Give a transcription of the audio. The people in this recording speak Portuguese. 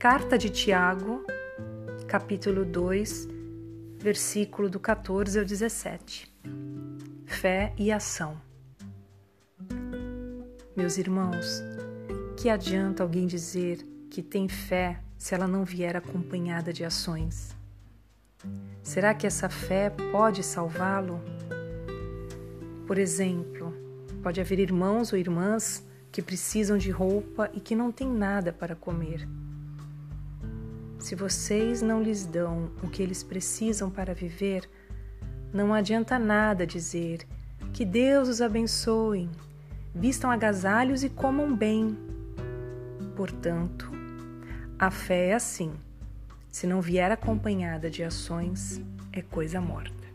Carta de Tiago, capítulo 2, versículo do 14 ao 17. Fé e ação. Meus irmãos, que adianta alguém dizer que tem fé se ela não vier acompanhada de ações? Será que essa fé pode salvá-lo? Por exemplo, pode haver irmãos ou irmãs que precisam de roupa e que não têm nada para comer. Se vocês não lhes dão o que eles precisam para viver, não adianta nada dizer que Deus os abençoe, vistam agasalhos e comam bem. Portanto, a fé é assim: se não vier acompanhada de ações, é coisa morta.